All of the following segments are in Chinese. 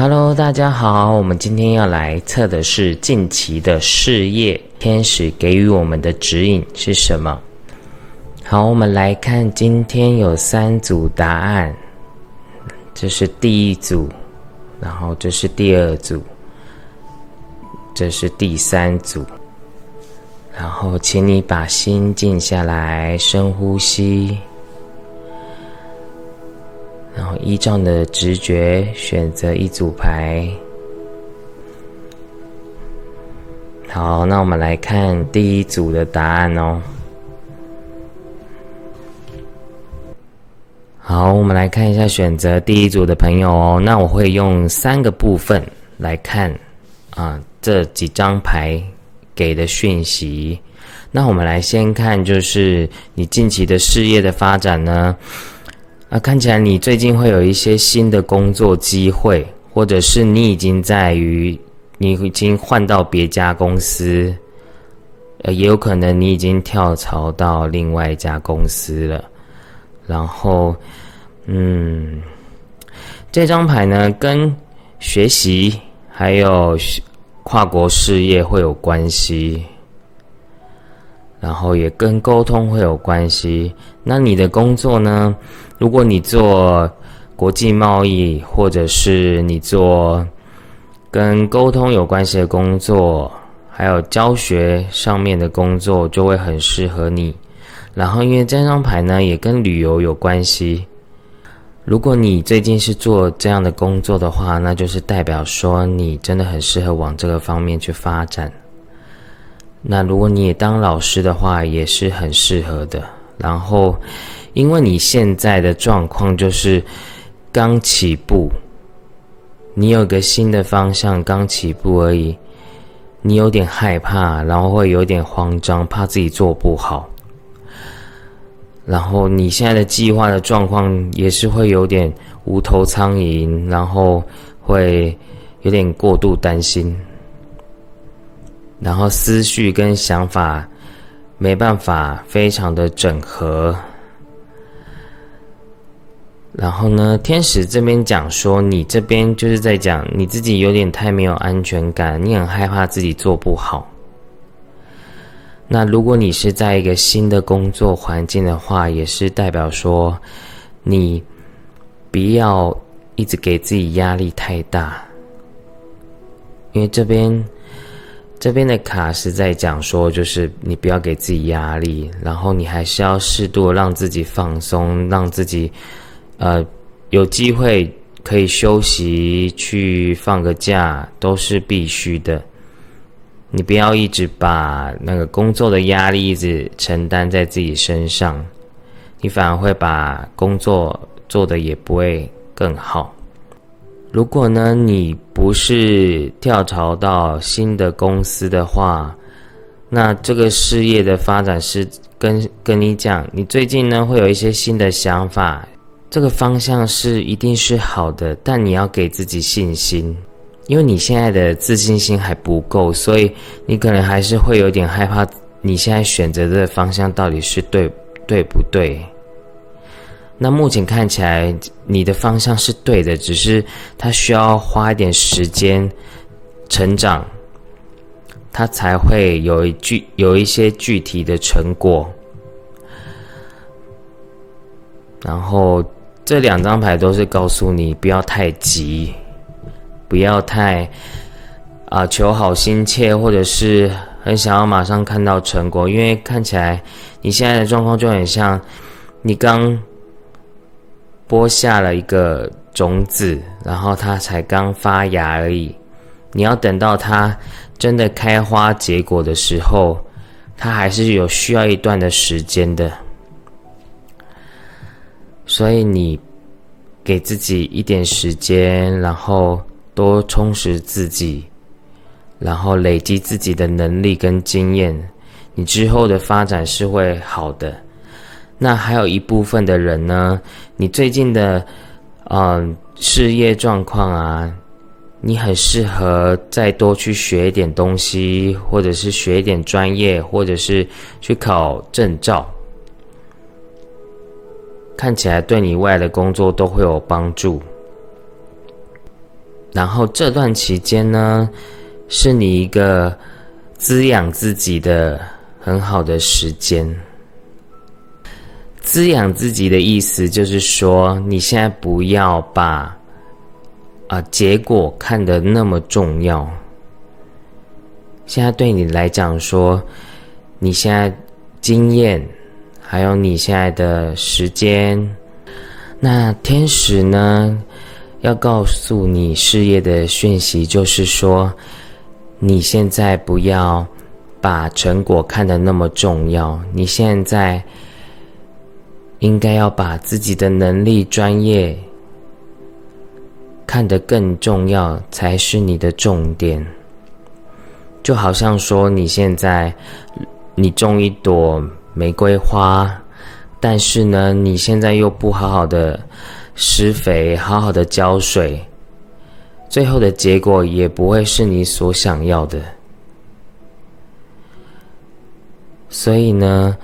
Hello，大家好，我们今天要来测的是近期的事业天使给予我们的指引是什么？好，我们来看，今天有三组答案，这是第一组，然后这是第二组，这是第三组。然后，请你把心静下来，深呼吸。然后依照你的直觉选择一组牌。好，那我们来看第一组的答案哦。好，我们来看一下选择第一组的朋友哦。那我会用三个部分来看啊，这几张牌给的讯息。那我们来先看，就是你近期的事业的发展呢。啊，看起来你最近会有一些新的工作机会，或者是你已经在于你已经换到别家公司，呃，也有可能你已经跳槽到另外一家公司了。然后，嗯，这张牌呢，跟学习还有跨国事业会有关系。然后也跟沟通会有关系。那你的工作呢？如果你做国际贸易，或者是你做跟沟通有关系的工作，还有教学上面的工作，就会很适合你。然后因为这张牌呢，也跟旅游有关系。如果你最近是做这样的工作的话，那就是代表说你真的很适合往这个方面去发展。那如果你也当老师的话，也是很适合的。然后，因为你现在的状况就是刚起步，你有个新的方向，刚起步而已，你有点害怕，然后会有点慌张，怕自己做不好。然后你现在的计划的状况也是会有点无头苍蝇，然后会有点过度担心。然后思绪跟想法没办法非常的整合。然后呢，天使这边讲说，你这边就是在讲你自己有点太没有安全感，你很害怕自己做不好。那如果你是在一个新的工作环境的话，也是代表说，你不要一直给自己压力太大，因为这边。这边的卡是在讲说，就是你不要给自己压力，然后你还是要适度让自己放松，让自己，呃，有机会可以休息，去放个假，都是必须的。你不要一直把那个工作的压力一直承担在自己身上，你反而会把工作做的也不会更好。如果呢，你不是跳槽到新的公司的话，那这个事业的发展是跟跟你讲，你最近呢会有一些新的想法，这个方向是一定是好的，但你要给自己信心，因为你现在的自信心还不够，所以你可能还是会有点害怕，你现在选择的方向到底是对对不对？那目前看起来，你的方向是对的，只是他需要花一点时间成长，他才会有一具有一些具体的成果。然后这两张牌都是告诉你不要太急，不要太啊求好心切，或者是很想要马上看到成果，因为看起来你现在的状况就很像你刚。播下了一个种子，然后它才刚发芽而已。你要等到它真的开花结果的时候，它还是有需要一段的时间的。所以你给自己一点时间，然后多充实自己，然后累积自己的能力跟经验，你之后的发展是会好的。那还有一部分的人呢，你最近的，嗯，事业状况啊，你很适合再多去学一点东西，或者是学一点专业，或者是去考证照，看起来对你未来的工作都会有帮助。然后这段期间呢，是你一个滋养自己的很好的时间。滋养自己的意思就是说，你现在不要把啊结果看得那么重要。现在对你来讲说，你现在经验，还有你现在的时间，那天使呢？要告诉你事业的讯息，就是说，你现在不要把成果看得那么重要。你现在应该要把自己的能力、专业看得更重要，才是你的重点。就好像说，你现在你种一朵玫瑰花，但是呢，你现在又不好好的。施肥，好好的浇水，最后的结果也不会是你所想要的。所以呢，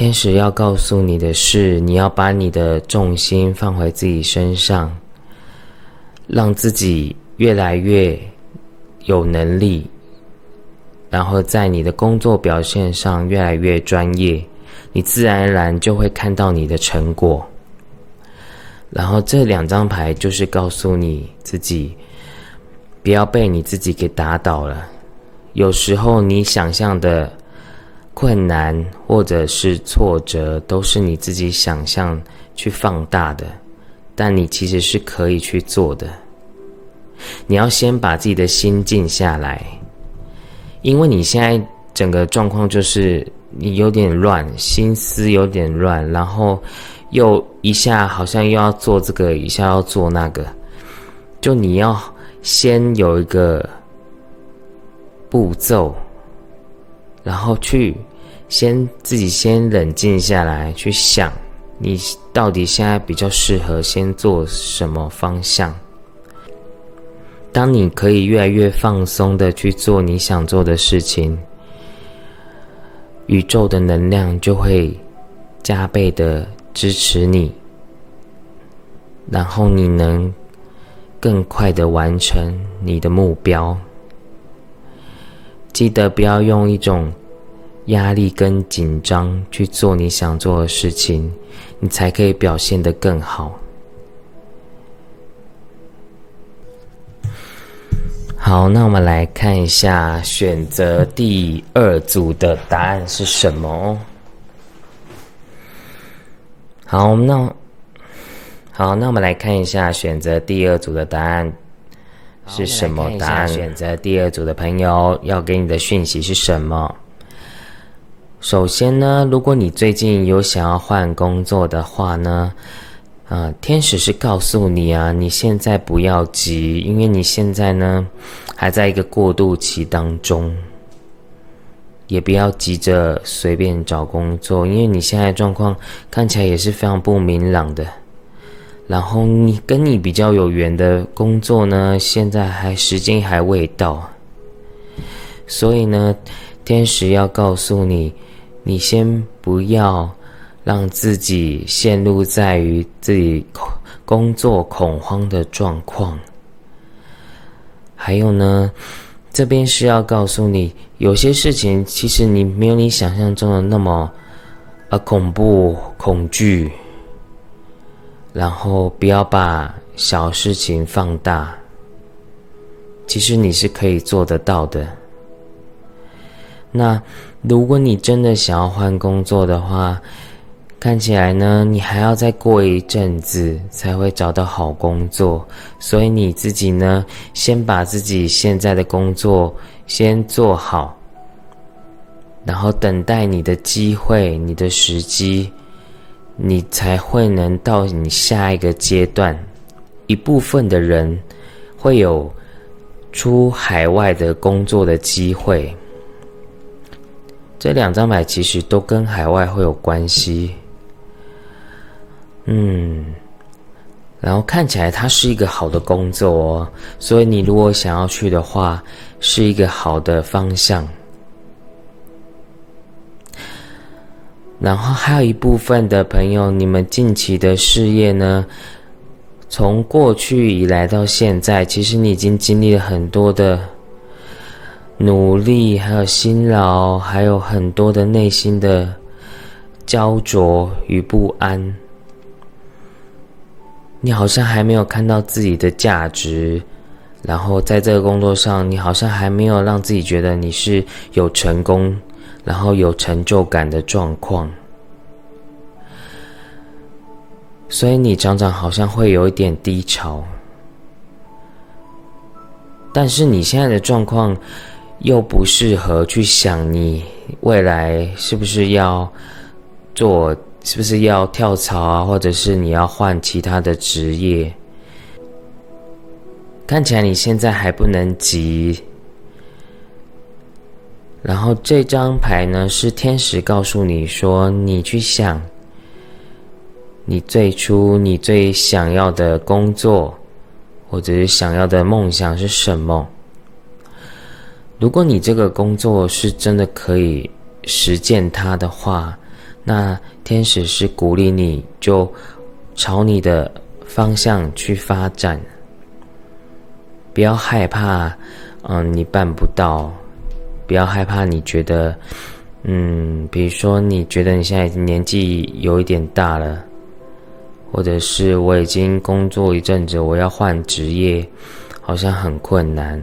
天使要告诉你的是，你要把你的重心放回自己身上，让自己越来越有能力，然后在你的工作表现上越来越专业，你自然而然就会看到你的成果。然后这两张牌就是告诉你自己，不要被你自己给打倒了。有时候你想象的困难或者是挫折，都是你自己想象去放大的，但你其实是可以去做的。你要先把自己的心静下来，因为你现在整个状况就是你有点乱，心思有点乱，然后。又一下好像又要做这个，一下要做那个，就你要先有一个步骤，然后去先自己先冷静下来，去想你到底现在比较适合先做什么方向。当你可以越来越放松的去做你想做的事情，宇宙的能量就会加倍的。支持你，然后你能更快的完成你的目标。记得不要用一种压力跟紧张去做你想做的事情，你才可以表现得更好。好，那我们来看一下选择第二组的答案是什么。好，那好，那我们来看一下选择第二组的答案是什么？答案选择第二组的朋友要给你的讯息是什么？首先呢，如果你最近有想要换工作的话呢，啊，天使是告诉你啊，你现在不要急，因为你现在呢还在一个过渡期当中。也不要急着随便找工作，因为你现在状况看起来也是非常不明朗的。然后你跟你比较有缘的工作呢，现在还时间还未到，所以呢，天使要告诉你，你先不要让自己陷入在于自己工作恐慌的状况。还有呢。这边是要告诉你，有些事情其实你没有你想象中的那么，呃，恐怖、恐惧。然后不要把小事情放大，其实你是可以做得到的。那如果你真的想要换工作的话，看起来呢，你还要再过一阵子才会找到好工作，所以你自己呢，先把自己现在的工作先做好，然后等待你的机会、你的时机，你才会能到你下一个阶段。一部分的人会有出海外的工作的机会，这两张牌其实都跟海外会有关系。嗯，然后看起来它是一个好的工作哦，所以你如果想要去的话，是一个好的方向。然后还有一部分的朋友，你们近期的事业呢，从过去以来到现在，其实你已经经历了很多的努力，还有辛劳，还有很多的内心的焦灼与不安。你好像还没有看到自己的价值，然后在这个工作上，你好像还没有让自己觉得你是有成功，然后有成就感的状况，所以你常常好像会有一点低潮。但是你现在的状况又不适合去想你未来是不是要做。是不是要跳槽啊，或者是你要换其他的职业？看起来你现在还不能急。然后这张牌呢，是天使告诉你说，你去想，你最初你最想要的工作，或者是想要的梦想是什么？如果你这个工作是真的可以实践它的话。那天使是鼓励你，就朝你的方向去发展，不要害怕，嗯，你办不到，不要害怕，你觉得，嗯，比如说你觉得你现在年纪有一点大了，或者是我已经工作一阵子，我要换职业，好像很困难，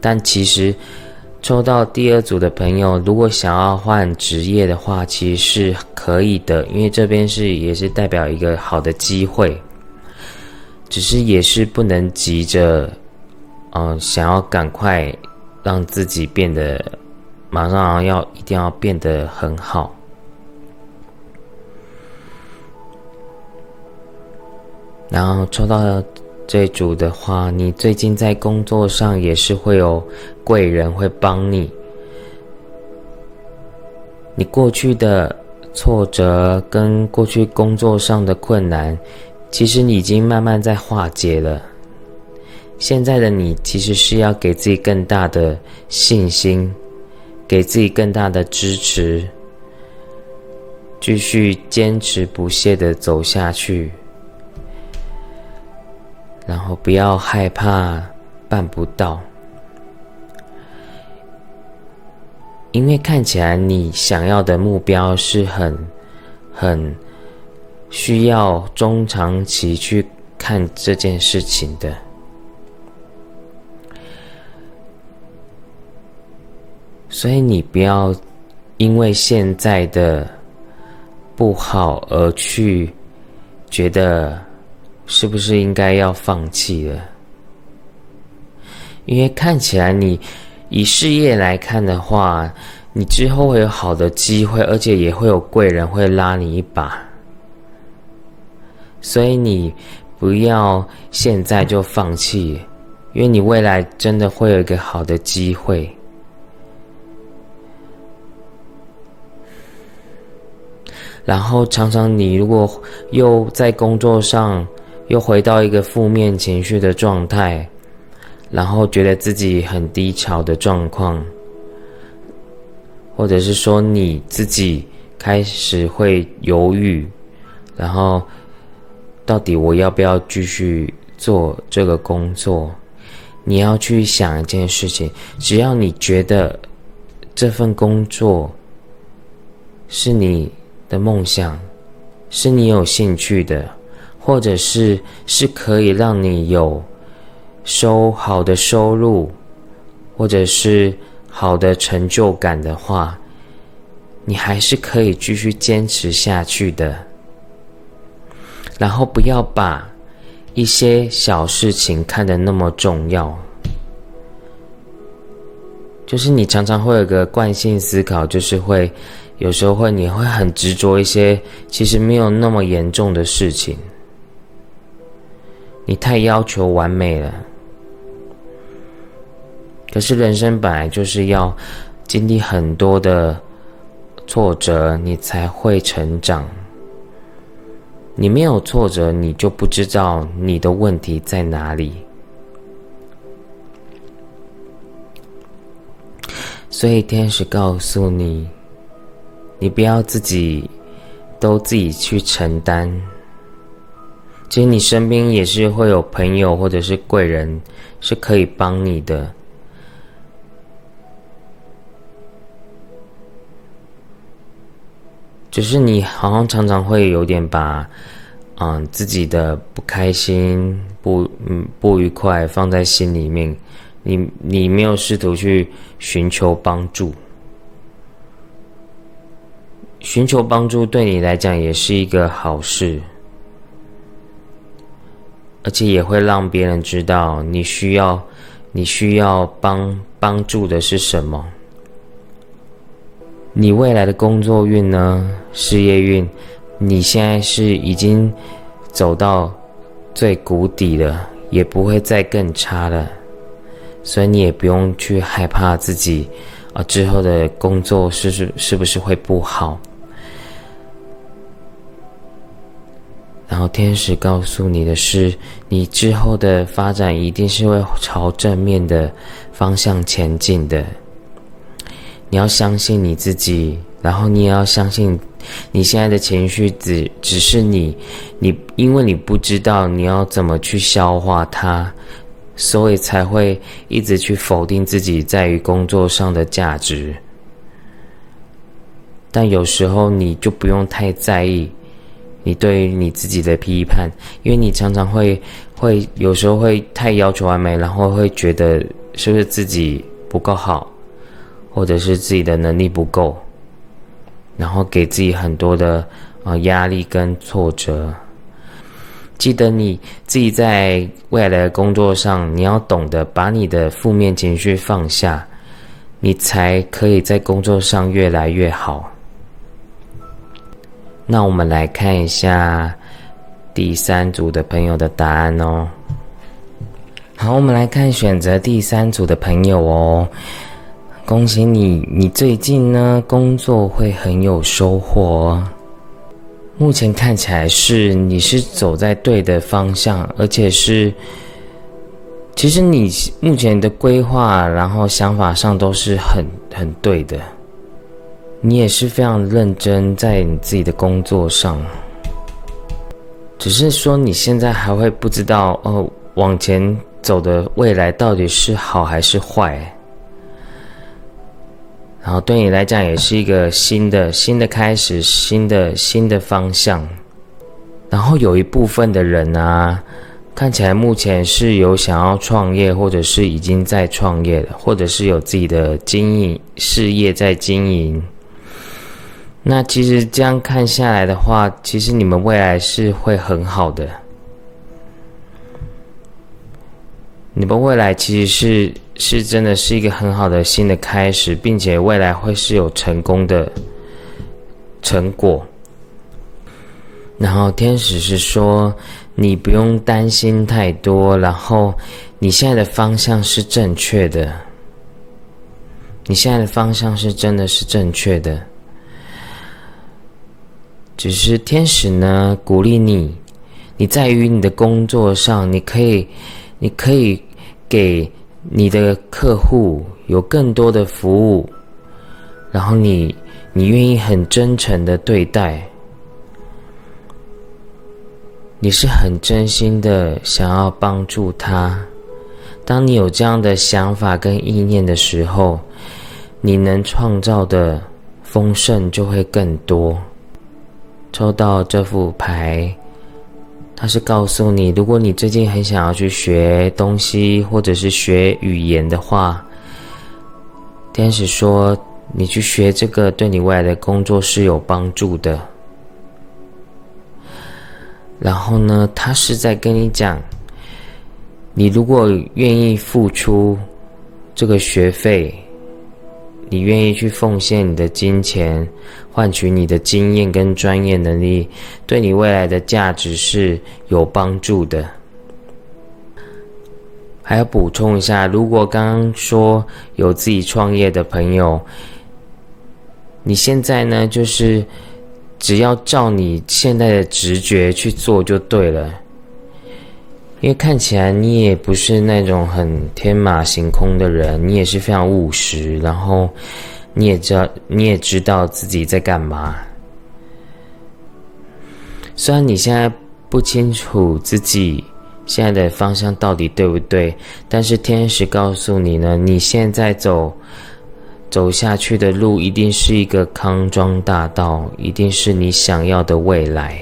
但其实。抽到第二组的朋友，如果想要换职业的话，其实是可以的，因为这边是也是代表一个好的机会，只是也是不能急着，嗯，想要赶快让自己变得马上要一定要变得很好，然后抽到。这组的话，你最近在工作上也是会有贵人会帮你。你过去的挫折跟过去工作上的困难，其实你已经慢慢在化解了。现在的你其实是要给自己更大的信心，给自己更大的支持，继续坚持不懈的走下去。然后不要害怕办不到，因为看起来你想要的目标是很、很需要中长期去看这件事情的，所以你不要因为现在的不好而去觉得。是不是应该要放弃了？因为看起来你以事业来看的话，你之后会有好的机会，而且也会有贵人会拉你一把，所以你不要现在就放弃，因为你未来真的会有一个好的机会。然后常常你如果又在工作上，又回到一个负面情绪的状态，然后觉得自己很低潮的状况，或者是说你自己开始会犹豫，然后到底我要不要继续做这个工作？你要去想一件事情：只要你觉得这份工作是你的梦想，是你有兴趣的。或者是是可以让你有收好的收入，或者是好的成就感的话，你还是可以继续坚持下去的。然后不要把一些小事情看得那么重要，就是你常常会有个惯性思考，就是会有时候会你会很执着一些其实没有那么严重的事情。你太要求完美了，可是人生本来就是要经历很多的挫折，你才会成长。你没有挫折，你就不知道你的问题在哪里。所以天使告诉你，你不要自己都自己去承担。其实你身边也是会有朋友或者是贵人，是可以帮你的。只是你好像常常会有点把，嗯，自己的不开心、不嗯不愉快放在心里面，你你没有试图去寻求帮助。寻求帮助对你来讲也是一个好事，而且也会让别人知道你需要你需要帮帮助的是什么。你未来的工作运呢？事业运，你现在是已经走到最谷底了，也不会再更差了，所以你也不用去害怕自己啊之后的工作是是是不是会不好。然后天使告诉你的是，你之后的发展一定是会朝正面的方向前进的。你要相信你自己，然后你也要相信，你现在的情绪只只是你，你因为你不知道你要怎么去消化它，所以才会一直去否定自己在于工作上的价值。但有时候你就不用太在意。你对于你自己的批判，因为你常常会会有时候会太要求完美，然后会觉得是不是自己不够好，或者是自己的能力不够，然后给自己很多的啊压力跟挫折。记得你自己在未来的工作上，你要懂得把你的负面情绪放下，你才可以在工作上越来越好。那我们来看一下第三组的朋友的答案哦。好，我们来看选择第三组的朋友哦。恭喜你，你最近呢工作会很有收获。目前看起来是你是走在对的方向，而且是其实你目前的规划，然后想法上都是很很对的。你也是非常认真在你自己的工作上，只是说你现在还会不知道哦，往前走的未来到底是好还是坏。然后对你来讲也是一个新的新的开始，新的新的方向。然后有一部分的人啊，看起来目前是有想要创业，或者是已经在创业了，或者是有自己的经营事业在经营。那其实这样看下来的话，其实你们未来是会很好的。你们未来其实是是真的是一个很好的新的开始，并且未来会是有成功的成果。然后天使是说，你不用担心太多，然后你现在的方向是正确的，你现在的方向是真的是正确的。只是天使呢，鼓励你，你在于你的工作上，你可以，你可以给你的客户有更多的服务，然后你，你愿意很真诚的对待，你是很真心的想要帮助他。当你有这样的想法跟意念的时候，你能创造的丰盛就会更多。抽到这副牌，它是告诉你，如果你最近很想要去学东西，或者是学语言的话，天使说你去学这个，对你未来的工作是有帮助的。然后呢，他是在跟你讲，你如果愿意付出这个学费。你愿意去奉献你的金钱，换取你的经验跟专业能力，对你未来的价值是有帮助的。还要补充一下，如果刚刚说有自己创业的朋友，你现在呢，就是只要照你现在的直觉去做就对了。因为看起来你也不是那种很天马行空的人，你也是非常务实，然后你也知道你也知道自己在干嘛。虽然你现在不清楚自己现在的方向到底对不对，但是天使告诉你呢，你现在走走下去的路一定是一个康庄大道，一定是你想要的未来。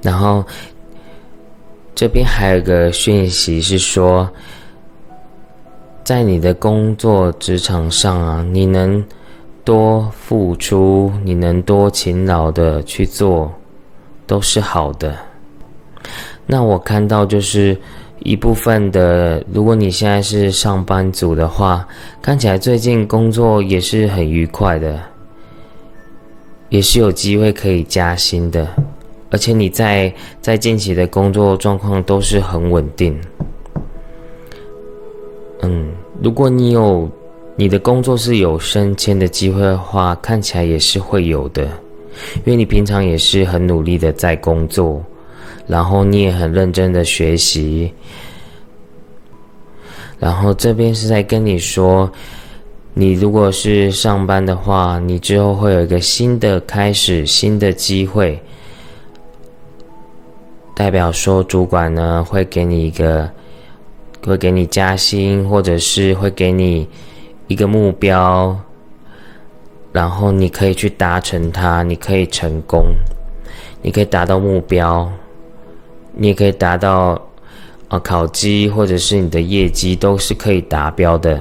然后这边还有个讯息是说，在你的工作职场上啊，你能多付出，你能多勤劳的去做，都是好的。那我看到就是一部分的，如果你现在是上班族的话，看起来最近工作也是很愉快的，也是有机会可以加薪的。而且你在在近期的工作状况都是很稳定，嗯，如果你有你的工作是有升迁的机会的话，看起来也是会有的，因为你平常也是很努力的在工作，然后你也很认真的学习，然后这边是在跟你说，你如果是上班的话，你之后会有一个新的开始，新的机会。代表说，主管呢会给你一个，会给你加薪，或者是会给你一个目标，然后你可以去达成它，你可以成功，你可以达到目标，你也可以达到啊考绩，或者是你的业绩都是可以达标的。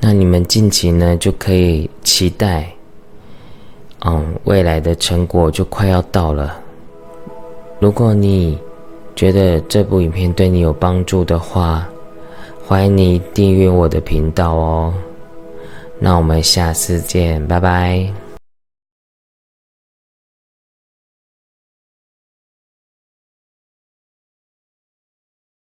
那你们近期呢就可以期待，嗯，未来的成果就快要到了。如果你觉得这部影片对你有帮助的话，欢迎你订阅我的频道哦。那我们下次见，拜拜。